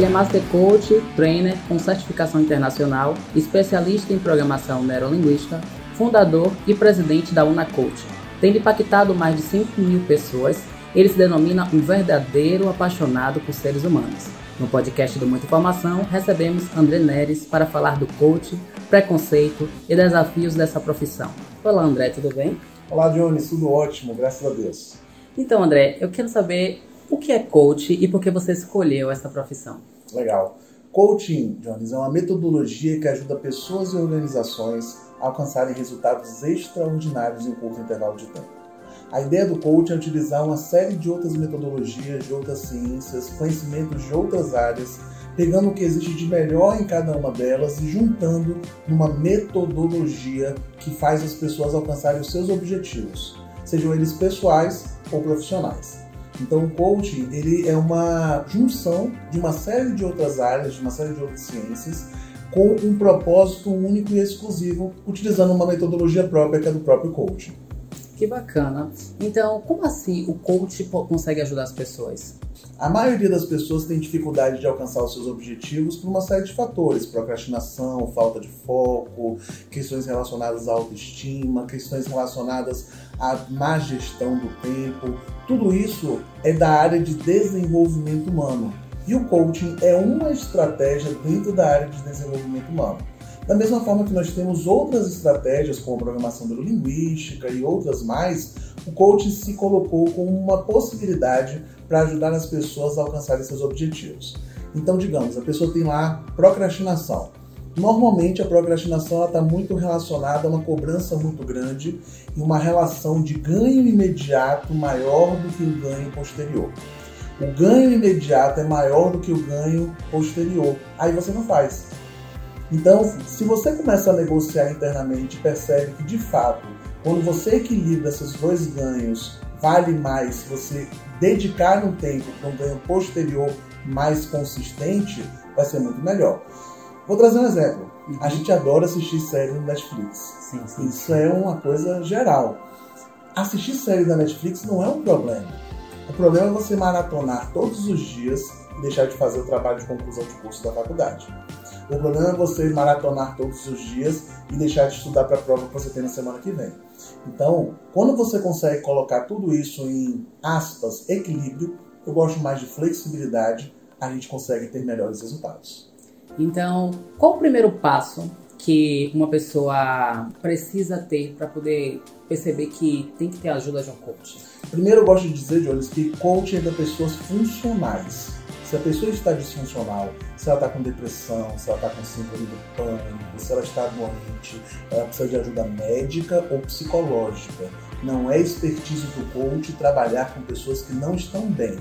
Ele é Master Coach, trainer com certificação internacional, especialista em programação neurolinguística, fundador e presidente da UnaCoach. Tendo impactado mais de 5 mil pessoas, ele se denomina um verdadeiro apaixonado por seres humanos. No podcast do Muita Informação, recebemos André Neres para falar do coach, preconceito e desafios dessa profissão. Olá, André, tudo bem? Olá, Johnny, tudo ótimo, graças a Deus. Então, André, eu quero saber o que é coach e por que você escolheu essa profissão. Legal. Coaching, Jones, é uma metodologia que ajuda pessoas e organizações a alcançarem resultados extraordinários em curto intervalo de tempo. A ideia do coaching é utilizar uma série de outras metodologias, de outras ciências, conhecimentos de outras áreas, pegando o que existe de melhor em cada uma delas e juntando numa metodologia que faz as pessoas alcançarem os seus objetivos, sejam eles pessoais ou profissionais. Então, o coaching ele é uma junção de uma série de outras áreas, de uma série de outras ciências, com um propósito único e exclusivo, utilizando uma metodologia própria que é do próprio coaching. Que bacana. Então, como assim o coach consegue ajudar as pessoas? A maioria das pessoas tem dificuldade de alcançar os seus objetivos por uma série de fatores: procrastinação, falta de foco, questões relacionadas à autoestima, questões relacionadas à má gestão do tempo. Tudo isso é da área de desenvolvimento humano. E o coaching é uma estratégia dentro da área de desenvolvimento humano. Da mesma forma que nós temos outras estratégias, como programação neurolinguística e outras mais, o coaching se colocou como uma possibilidade para ajudar as pessoas a alcançarem seus objetivos. Então, digamos, a pessoa tem lá procrastinação. Normalmente, a procrastinação está muito relacionada a uma cobrança muito grande e uma relação de ganho imediato maior do que o ganho posterior. O ganho imediato é maior do que o ganho posterior. Aí você não faz. Então, se você começa a negociar internamente percebe que de fato, quando você equilibra esses dois ganhos, vale mais se você dedicar um tempo para um ganho posterior mais consistente, vai ser muito melhor. Vou trazer um exemplo. Uhum. A gente adora assistir séries no Netflix. Sim, sim. Isso é uma coisa geral. Assistir séries na Netflix não é um problema. O problema é você maratonar todos os dias e deixar de fazer o trabalho de conclusão de curso da faculdade. O problema é você maratonar todos os dias e deixar de estudar para a prova que você tem na semana que vem. Então, quando você consegue colocar tudo isso em aspas, equilíbrio, eu gosto mais de flexibilidade, a gente consegue ter melhores resultados. Então, qual o primeiro passo que uma pessoa precisa ter para poder perceber que tem que ter a ajuda de um coach? Primeiro, eu gosto de dizer, Jones, que coaching é para pessoas funcionais. Se a pessoa está disfuncional, se ela está com depressão, se ela está com síndrome do pânico, se ela está doente, ela precisa de ajuda médica ou psicológica. Não é expertise do coach trabalhar com pessoas que não estão bem.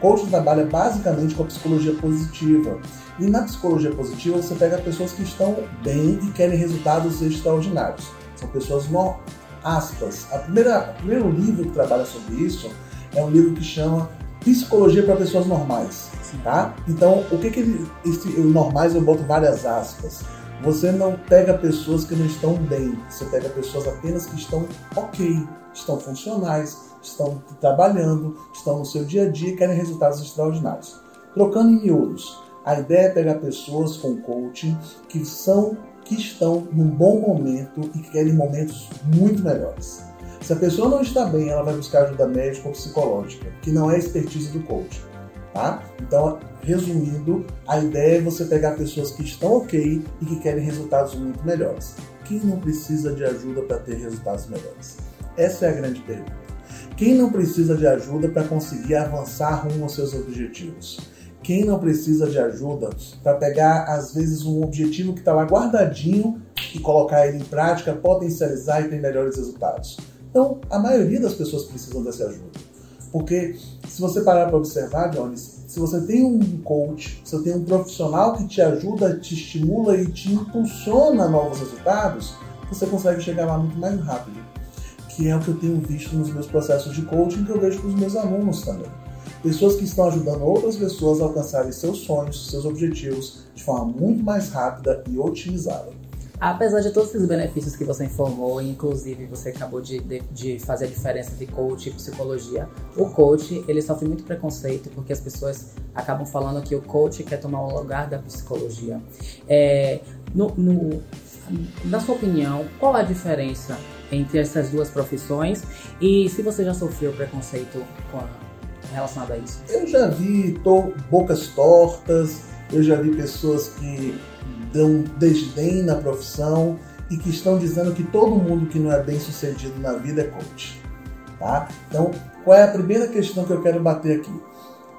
Coach trabalha basicamente com a psicologia positiva. E na psicologia positiva você pega pessoas que estão bem e querem resultados extraordinários. São pessoas no aspas. A primeira, o primeiro livro que trabalha sobre isso é um livro que chama Psicologia para Pessoas Normais. Tá? Então, o que, que esse, normais eu boto várias aspas. Você não pega pessoas que não estão bem, você pega pessoas apenas que estão ok, estão funcionais, estão trabalhando, estão no seu dia a dia e querem resultados extraordinários. Trocando em miúdos, a ideia é pegar pessoas com coaching que são que estão num bom momento e que querem momentos muito melhores. Se a pessoa não está bem, ela vai buscar ajuda médica ou psicológica, que não é expertise do coach. Tá? Então, resumindo, a ideia é você pegar pessoas que estão ok e que querem resultados muito melhores. Quem não precisa de ajuda para ter resultados melhores? Essa é a grande pergunta. Quem não precisa de ajuda para conseguir avançar rumo aos seus objetivos? Quem não precisa de ajuda para pegar, às vezes, um objetivo que está lá guardadinho e colocar ele em prática, potencializar e ter melhores resultados? Então, a maioria das pessoas precisam dessa ajuda. Porque se você parar para observar, Jones, se você tem um coach, se você tem um profissional que te ajuda, te estimula e te impulsiona a novos resultados, você consegue chegar lá muito mais rápido. Que é o que eu tenho visto nos meus processos de coaching, que eu vejo com os meus alunos também. Pessoas que estão ajudando outras pessoas a alcançarem seus sonhos, seus objetivos de forma muito mais rápida e otimizada. Apesar de todos esses benefícios que você informou, inclusive você acabou de, de, de, fazer a diferença de coach e psicologia, o coach ele sofre muito preconceito porque as pessoas acabam falando que o coach quer tomar o lugar da psicologia. É, no, no, na sua opinião, qual a diferença entre essas duas profissões e se você já sofreu preconceito com relacionado a isso? Eu já vi to bocas tortas, eu já vi pessoas que dão desdém na profissão e que estão dizendo que todo mundo que não é bem sucedido na vida é coach. Tá? Então, qual é a primeira questão que eu quero bater aqui?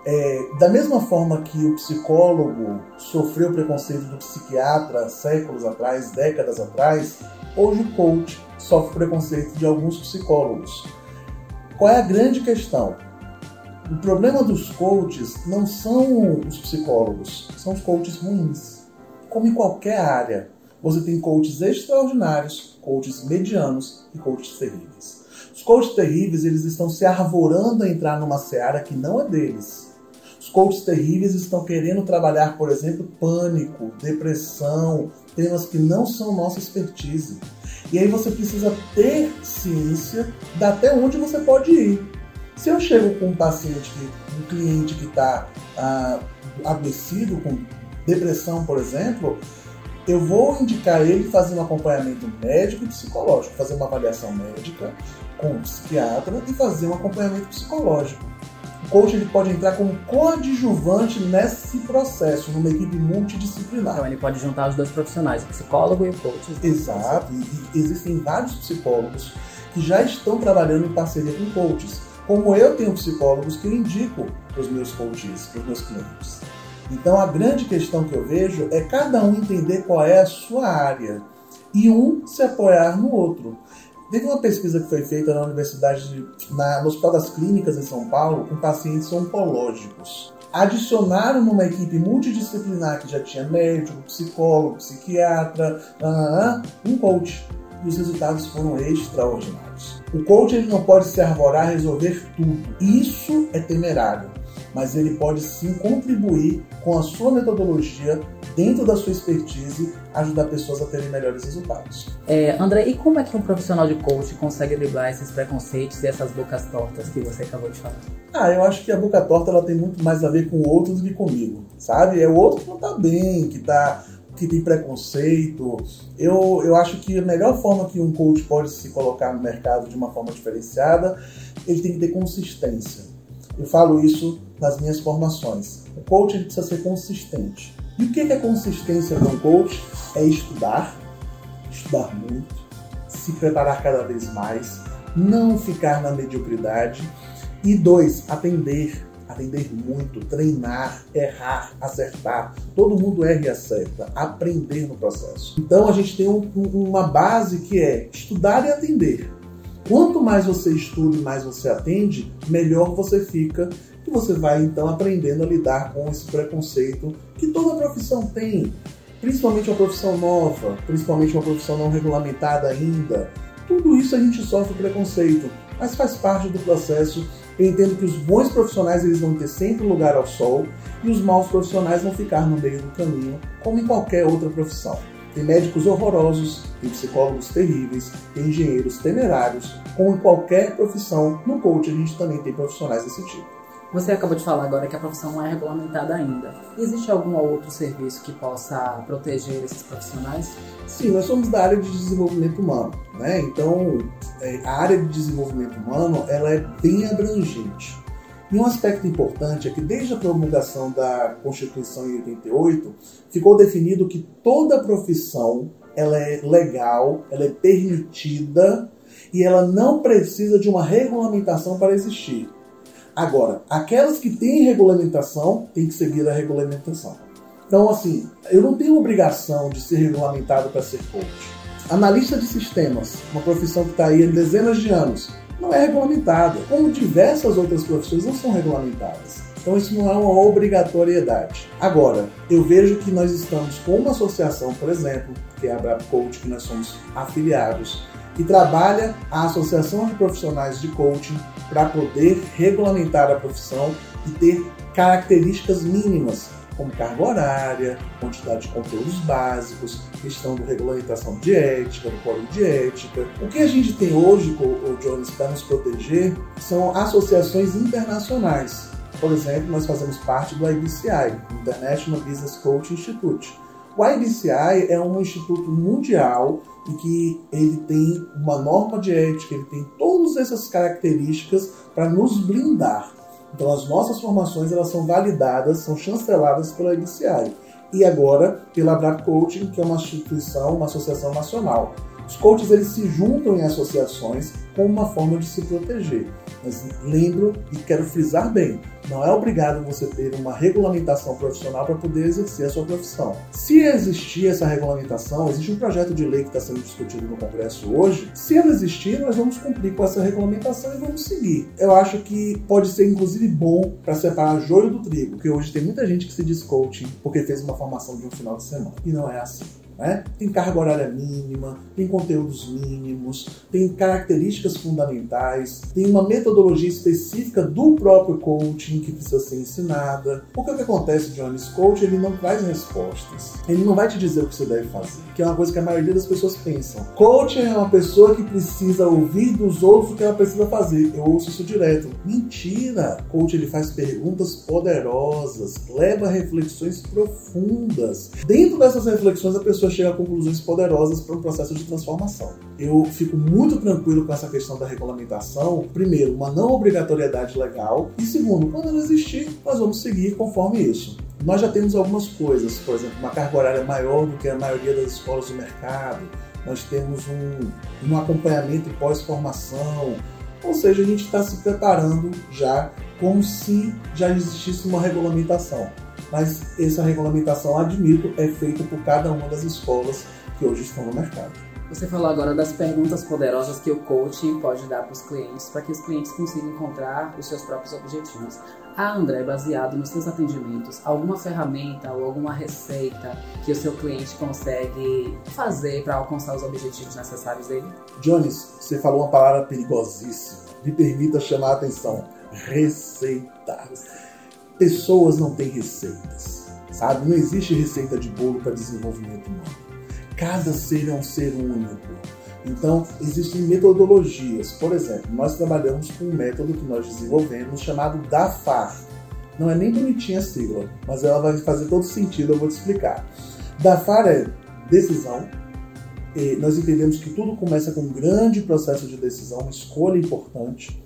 É, da mesma forma que o psicólogo sofreu preconceito do psiquiatra séculos atrás, décadas atrás, hoje o coach sofre preconceito de alguns psicólogos. Qual é a grande questão? O problema dos coaches não são os psicólogos, são os coaches ruins como em qualquer área, você tem coaches extraordinários, coaches medianos e coaches terríveis. Os coaches terríveis, eles estão se arvorando a entrar numa seara que não é deles. Os coaches terríveis estão querendo trabalhar, por exemplo, pânico, depressão, temas que não são nossa expertise. E aí você precisa ter ciência de até onde você pode ir. Se eu chego com um paciente, um cliente que está ah, adoecido, com depressão, por exemplo, eu vou indicar ele fazer um acompanhamento médico e psicológico, fazer uma avaliação médica com um psiquiatra e fazer um acompanhamento psicológico. O coach ele pode entrar como coadjuvante nesse processo, numa equipe multidisciplinar. Então ele pode juntar os dois profissionais, o psicólogo e o coach. Exato, e existem vários psicólogos que já estão trabalhando em parceria com coaches. Como eu tenho psicólogos que eu indico para os meus coaches, para os meus clientes. Então a grande questão que eu vejo é cada um entender qual é a sua área e um se apoiar no outro. Teve uma pesquisa que foi feita na Universidade, na, no Hospital das Clínicas em São Paulo, com pacientes oncológicos. Adicionaram numa equipe multidisciplinar que já tinha médico, psicólogo, psiquiatra, um coach. E os resultados foram extraordinários. O coach ele não pode se arvorar resolver tudo. Isso é temerário mas ele pode sim contribuir com a sua metodologia dentro da sua expertise, ajudar pessoas a terem melhores resultados. É, André, e como é que um profissional de coach consegue driblar esses preconceitos e essas bocas tortas que você acabou de falar? Ah, eu acho que a boca torta ela tem muito mais a ver com o outro do que comigo, sabe? É o outro que não tá bem, que tá que tem preconceito. Eu, eu acho que a melhor forma que um coach pode se colocar no mercado de uma forma diferenciada, ele tem que ter consistência. Eu falo isso nas minhas formações. O coach precisa ser consistente. E o que é consistência um coach? É estudar, estudar muito, se preparar cada vez mais, não ficar na mediocridade. E dois, atender, atender muito, treinar, errar, acertar. Todo mundo erra e acerta, aprender no processo. Então a gente tem um, uma base que é estudar e atender. Quanto mais você estuda e mais você atende, melhor você fica e você vai então aprendendo a lidar com esse preconceito que toda profissão tem, principalmente uma profissão nova, principalmente uma profissão não regulamentada ainda. Tudo isso a gente sofre preconceito, mas faz parte do processo. Eu entendo que os bons profissionais eles vão ter sempre lugar ao sol e os maus profissionais vão ficar no meio do caminho, como em qualquer outra profissão. Tem médicos horrorosos, tem psicólogos terríveis, tem engenheiros temerários, como em qualquer profissão, no coach a gente também tem profissionais desse tipo. Você acabou de falar agora que a profissão não é regulamentada ainda. Existe algum outro serviço que possa proteger esses profissionais? Sim, nós somos da área de desenvolvimento humano, né? Então, é, a área de desenvolvimento humano ela é bem abrangente. E um aspecto importante é que desde a promulgação da Constituição em 88, ficou definido que toda profissão ela é legal, ela é permitida e ela não precisa de uma regulamentação para existir. Agora, aquelas que têm regulamentação têm que seguir a regulamentação. Então, assim, eu não tenho obrigação de ser regulamentado para ser coach. Analista de sistemas, uma profissão que está aí há dezenas de anos, não é regulamentada, como diversas outras profissões não são regulamentadas. Então isso não é uma obrigatoriedade. Agora, eu vejo que nós estamos com uma associação, por exemplo, que é a Brab Coach, que nós somos afiliados, que trabalha a Associação de Profissionais de Coaching para poder regulamentar a profissão e ter características mínimas como carga horária, quantidade de conteúdos básicos, questão de regulamentação de ética, do código de ética. O que a gente tem hoje, o Jones, para nos proteger são associações internacionais. Por exemplo, nós fazemos parte do IBCI, International Business Coach Institute. O IBCI é um instituto mundial e que ele tem uma norma de ética, ele tem todas essas características para nos blindar. Então as nossas formações elas são validadas, são chanceladas pela IBCI e agora pela Brad Coaching, que é uma instituição, uma associação nacional. Os coaches eles se juntam em associações como uma forma de se proteger. Mas lembro e quero frisar bem, não é obrigado você ter uma regulamentação profissional para poder exercer a sua profissão. Se existir essa regulamentação, existe um projeto de lei que está sendo discutido no Congresso hoje. Se ela existir, nós vamos cumprir com essa regulamentação e vamos seguir. Eu acho que pode ser inclusive bom para separar joio do trigo, porque hoje tem muita gente que se diz coaching porque fez uma formação de um final de semana. E não é assim. Né? Tem carga horária mínima, tem conteúdos mínimos, tem características fundamentais, tem uma metodologia específica do próprio coaching que precisa ser ensinada. Porque o que acontece, Jones? Coach ele não traz respostas. Ele não vai te dizer o que você deve fazer, que é uma coisa que a maioria das pessoas pensam. Coach é uma pessoa que precisa ouvir dos outros o que ela precisa fazer. Eu ouço isso direto. Mentira! Coach ele faz perguntas poderosas, leva reflexões profundas. Dentro dessas reflexões a pessoa pessoa chega a conclusões poderosas para um processo de transformação. Eu fico muito tranquilo com essa questão da regulamentação. Primeiro, uma não obrigatoriedade legal. E segundo, quando ela existir, nós vamos seguir conforme isso. Nós já temos algumas coisas, por exemplo, uma carga horária maior do que a maioria das escolas do mercado. Nós temos um, um acompanhamento pós-formação. Ou seja, a gente está se preparando já como se já existisse uma regulamentação mas essa regulamentação, admito, é feita por cada uma das escolas que hoje estão no mercado. Você falou agora das perguntas poderosas que o coaching pode dar para os clientes, para que os clientes consigam encontrar os seus próprios objetivos. A André, baseado nos seus atendimentos, alguma ferramenta ou alguma receita que o seu cliente consegue fazer para alcançar os objetivos necessários dele? Jones, você falou uma palavra perigosíssima. Me permita chamar a atenção. Receita. Pessoas não têm receitas, sabe? Não existe receita de bolo para desenvolvimento humano. Cada ser é um ser único. Então, existem metodologias. Por exemplo, nós trabalhamos com um método que nós desenvolvemos chamado DAFAR. Não é nem bonitinha a sigla, mas ela vai fazer todo sentido, eu vou te explicar. DAFAR é decisão. Nós entendemos que tudo começa com um grande processo de decisão, uma escolha importante.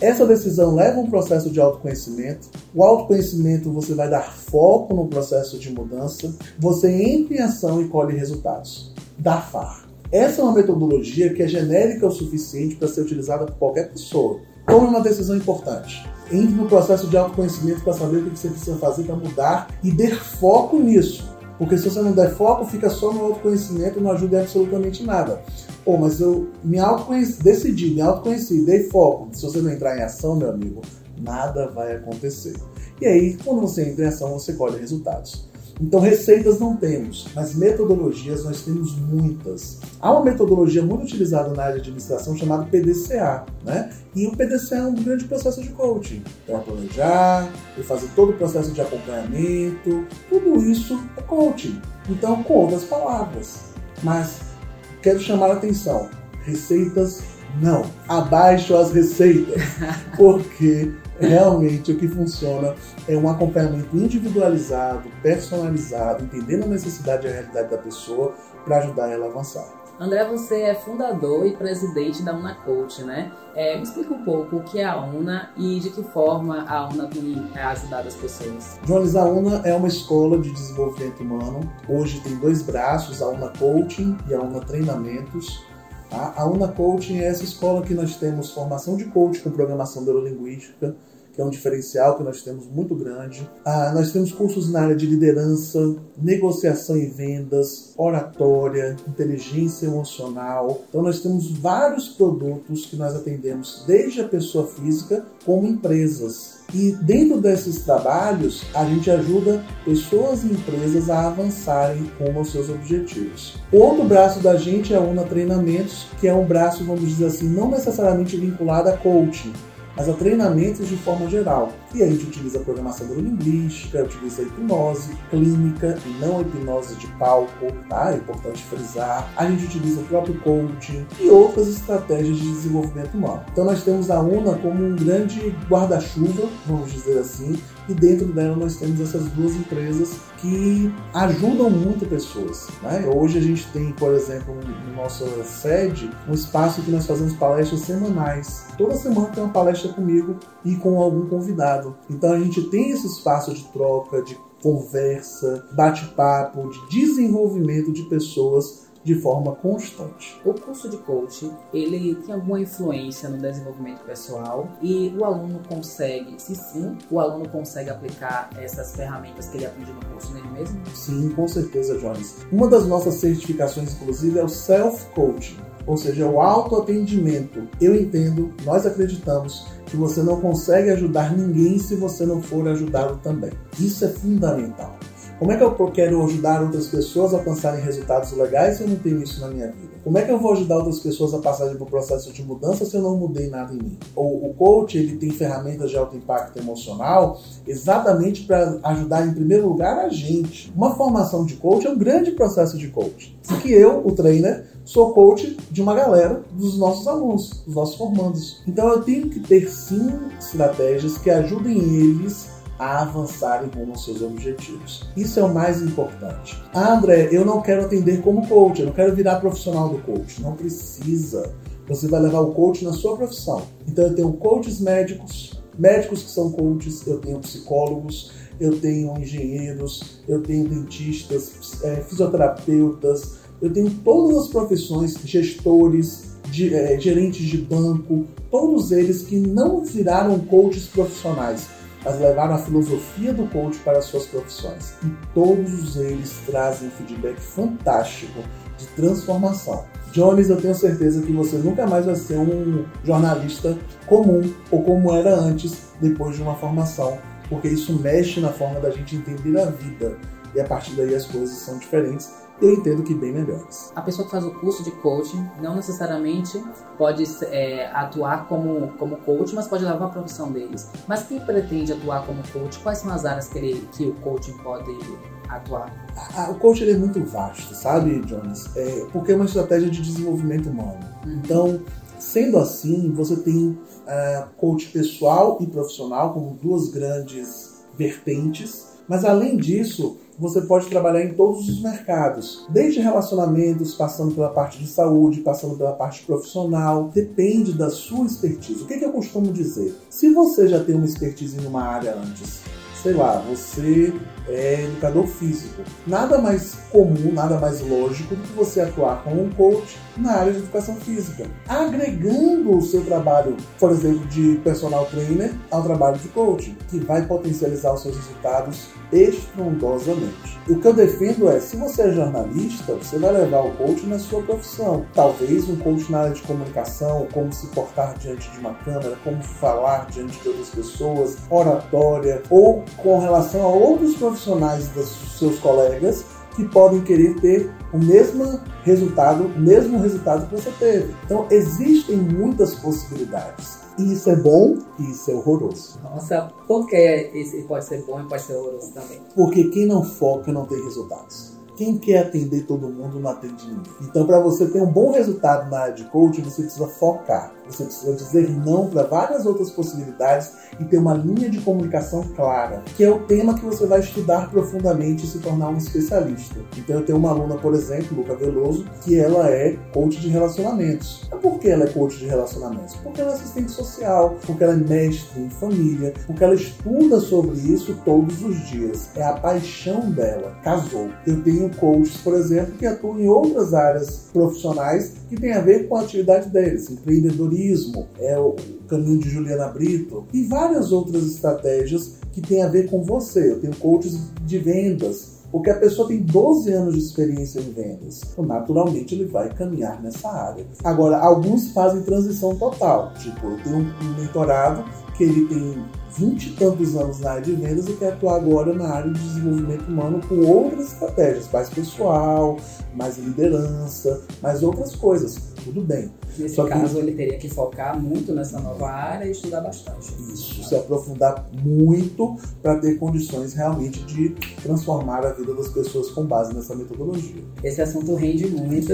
Essa decisão leva a um processo de autoconhecimento. O autoconhecimento você vai dar foco no processo de mudança. Você entra em ação e colhe resultados. Da FAR. Essa é uma metodologia que é genérica o suficiente para ser utilizada por qualquer pessoa. Tome uma decisão importante. Entre no processo de autoconhecimento para saber o que você precisa fazer para mudar e dê foco nisso. Porque se você não der foco, fica só no autoconhecimento e não ajuda em absolutamente nada. Pô, mas eu me autoconheci, decidi, me autoconheci, dei foco. Se você não entrar em ação, meu amigo, nada vai acontecer. E aí, quando você entra em ação, você colhe resultados. Então, receitas não temos, mas metodologias nós temos muitas. Há uma metodologia muito utilizada na área de administração chamada PDCA, né? E o PDCA é um grande processo de coaching. Então, é planejar, é fazer todo o processo de acompanhamento, tudo isso é coaching. Então, com outras palavras. Mas quero chamar a atenção: receitas não. Abaixo as receitas. Porque realmente o que funciona é um acompanhamento individualizado, personalizado, entendendo a necessidade e a realidade da pessoa para ajudar ela a avançar. André, você é fundador e presidente da UNA Coach, né? É, me explica um pouco o que é a UNA e de que forma a UNA tem é, ajudado as pessoas. Jones, a UNA é uma escola de desenvolvimento humano. Hoje tem dois braços, a UNA Coaching e a UNA Treinamentos. Tá? A UNA Coaching é essa escola que nós temos formação de coach com programação neurolinguística, que é um diferencial que nós temos muito grande. Ah, nós temos cursos na área de liderança, negociação e vendas, oratória, inteligência emocional. Então nós temos vários produtos que nós atendemos desde a pessoa física como empresas. E dentro desses trabalhos, a gente ajuda pessoas e empresas a avançarem com os seus objetivos. O outro braço da gente é a UNA Treinamentos, que é um braço, vamos dizer assim, não necessariamente vinculado a coaching, mas a treinamentos de forma geral. E a gente utiliza programação neurolinguística, utiliza hipnose clínica e não hipnose de palco, tá? É importante frisar. A gente utiliza o próprio coaching e outras estratégias de desenvolvimento humano. Então nós temos a UNA como um grande guarda-chuva, vamos dizer assim, e dentro dela nós temos essas duas empresas que ajudam muito pessoas. Né? Hoje a gente tem, por exemplo, no nossa sede, um espaço que nós fazemos palestras semanais. Toda semana tem uma palestra comigo e com algum convidado. Então a gente tem esse espaço de troca, de conversa, bate-papo, de desenvolvimento de pessoas de forma constante. O curso de coaching, ele tem alguma influência no desenvolvimento pessoal e o aluno consegue, se sim, o aluno consegue aplicar essas ferramentas que ele aprende no curso nele mesmo? Sim, com certeza, Jones. Uma das nossas certificações, inclusive, é o self-coaching, ou seja, o autoatendimento. Eu entendo, nós acreditamos que você não consegue ajudar ninguém se você não for ajudado também. Isso é fundamental. Como é que eu quero ajudar outras pessoas a alcançarem resultados legais se eu não tenho isso na minha vida? Como é que eu vou ajudar outras pessoas a passarem por um processo de mudança se eu não mudei nada em mim? O, o coach ele tem ferramentas de alto impacto emocional exatamente para ajudar em primeiro lugar a gente. Uma formação de coach é um grande processo de coach. Que eu, o trainer, sou coach de uma galera dos nossos alunos, dos nossos formandos. Então eu tenho que ter sim estratégias que ajudem eles a avançarem rumo aos seus objetivos. Isso é o mais importante. Ah, André, eu não quero atender como coach, eu não quero virar profissional do coach. Não precisa. Você vai levar o coach na sua profissão. Então eu tenho coaches médicos, médicos que são coaches, eu tenho psicólogos, eu tenho engenheiros, eu tenho dentistas, é, fisioterapeutas, eu tenho todas as profissões, gestores, de, é, gerentes de banco, todos eles que não viraram coaches profissionais, mas levaram a filosofia do coach para suas profissões. E todos eles trazem um feedback fantástico de transformação. Jones, eu tenho certeza que você nunca mais vai ser um jornalista comum ou como era antes, depois de uma formação, porque isso mexe na forma da gente entender a vida. E a partir daí as coisas são diferentes eu entendo que bem melhores. A pessoa que faz o curso de coaching não necessariamente pode é, atuar como, como coach, mas pode levar a profissão deles. Mas quem pretende atuar como coach, quais são as áreas que, ele, que o coaching pode atuar? o coaching é muito vasto, sabe, Jones? É, porque é uma estratégia de desenvolvimento humano. Uhum. Então, sendo assim, você tem uh, coach pessoal e profissional como duas grandes vertentes, mas além disso, você pode trabalhar em todos os mercados, desde relacionamentos, passando pela parte de saúde, passando pela parte profissional, depende da sua expertise. O que, que eu costumo dizer? Se você já tem uma expertise em uma área antes, sei lá, você é educador físico. Nada mais comum, nada mais lógico do que você atuar como um coach na área de educação física, agregando o seu trabalho, por exemplo, de personal trainer ao trabalho de coaching, que vai potencializar os seus resultados estrondosamente. O que eu defendo é, se você é jornalista, você vai levar o coach na sua profissão. Talvez um coach na área de comunicação, como se portar diante de uma câmera, como falar diante de outras pessoas, oratória, ou com relação a outros profissionais dos seus colegas que podem querer ter o mesmo resultado, o mesmo resultado que você teve. Então existem muitas possibilidades. E isso é bom e isso é horroroso. Nossa, por que esse pode ser bom e pode ser horroroso também? Porque quem não foca não tem resultados. Quem quer atender todo mundo não atende ninguém. Então, para você ter um bom resultado na área de coaching, você precisa focar. Você precisa dizer não para várias outras possibilidades e ter uma linha de comunicação clara, que é o tema que você vai estudar profundamente e se tornar um especialista. Então eu tenho uma aluna, por exemplo, Luca Veloso, que ela é coach de relacionamentos. Por que ela é coach de relacionamentos? Porque ela é assistente social, porque ela é mestre em família, porque ela estuda sobre isso todos os dias. É a paixão dela. Casou. Eu tenho coaches, por exemplo, que atuam em outras áreas profissionais que têm a ver com a atividade deles, empreendedorismo é o caminho de Juliana Brito e várias outras estratégias que têm a ver com você. Eu tenho coaches de vendas, porque a pessoa tem 12 anos de experiência em vendas. Então, naturalmente, ele vai caminhar nessa área. Agora, alguns fazem transição total. Tipo, eu tenho um mentorado que ele tem 20 e tantos anos na área de vendas e quer atuar agora na área de desenvolvimento humano com outras estratégias, mais pessoal, mais liderança, mais outras coisas. Tudo bem. Nesse Só caso, que... ele teria que focar muito nessa nova área e estudar bastante. Isso, se aprofundar muito para ter condições realmente de transformar a vida das pessoas com base nessa metodologia. Esse assunto rende muito,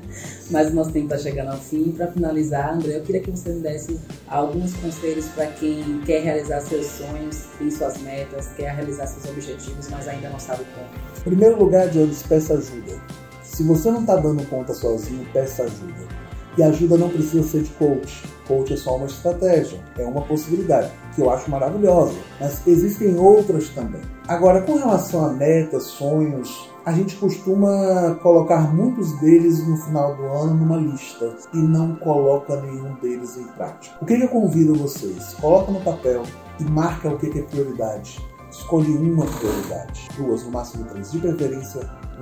mas o nosso tempo está chegando ao fim. Para finalizar, André, eu queria que você me desse alguns conselhos para quem quer realizar seus sonhos, tem suas metas, quer realizar seus objetivos, mas ainda não sabe como. Em primeiro lugar, Jones, peça ajuda. Se você não está dando conta sozinho, peça ajuda. E ajuda não precisa ser de coach. Coach é só uma estratégia, é uma possibilidade, que eu acho maravilhosa. Mas existem outras também. Agora, com relação a metas, sonhos, a gente costuma colocar muitos deles no final do ano numa lista e não coloca nenhum deles em prática. O que, eu convido vocês? Coloca no papel e marca o que, que é prioridade. Escolhe uma prioridade, duas, no máximo três, de preferência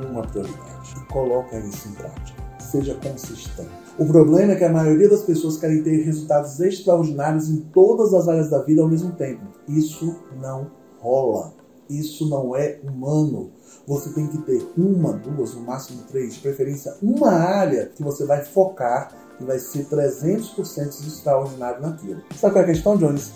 uma prioridade e coloca isso em prática. Seja consistente. O problema é que a maioria das pessoas querem ter resultados extraordinários em todas as áreas da vida ao mesmo tempo. Isso não rola. Isso não é humano. Você tem que ter uma, duas, no máximo três, de preferência uma área que você vai focar e vai ser 300% extraordinário naquilo. Sabe qual é a questão, Jones?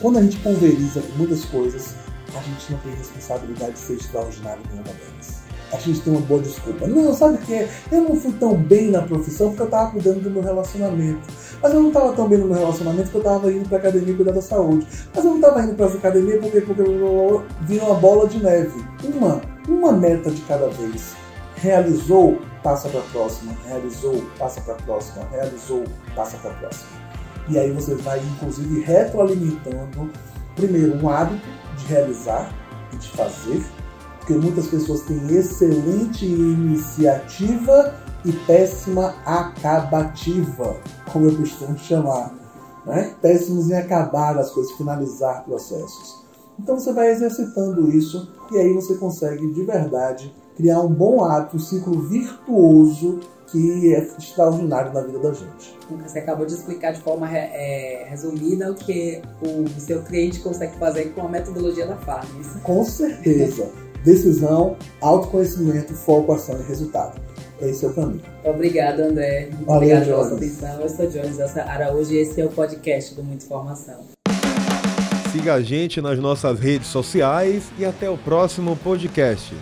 Quando a gente pulveriza muitas coisas, a gente não tem responsabilidade de ser extraordinário em nenhuma delas a gente tem uma boa desculpa. Não, sabe o que é? Eu não fui tão bem na profissão porque eu estava cuidando do meu relacionamento. Mas eu não estava tão bem no meu relacionamento porque eu estava indo para academia cuidar da saúde. Mas eu não estava indo para a academia porque, porque vinha uma bola de neve. Uma, uma meta de cada vez. Realizou, passa para a próxima. Realizou, passa para a próxima. Realizou, passa para a próxima. E aí você vai, inclusive, retroalimentando, primeiro, um hábito de realizar e de fazer porque muitas pessoas têm excelente iniciativa e péssima acabativa, como eu costumo chamar. Né? Péssimos em acabar as coisas, finalizar processos. Então você vai exercitando isso e aí você consegue de verdade criar um bom hábito, um ciclo virtuoso que é extraordinário na vida da gente. Você acabou de explicar de forma é, resumida o que o seu cliente consegue fazer com a metodologia da FARM. Com certeza decisão, autoconhecimento, foco, ação e resultado. Esse é o caminho. Obrigado, André. Muito Valeu, obrigado pela sua atenção. Eu sou Jones Araújo e esse é o podcast do Muita Informação. Siga a gente nas nossas redes sociais e até o próximo podcast.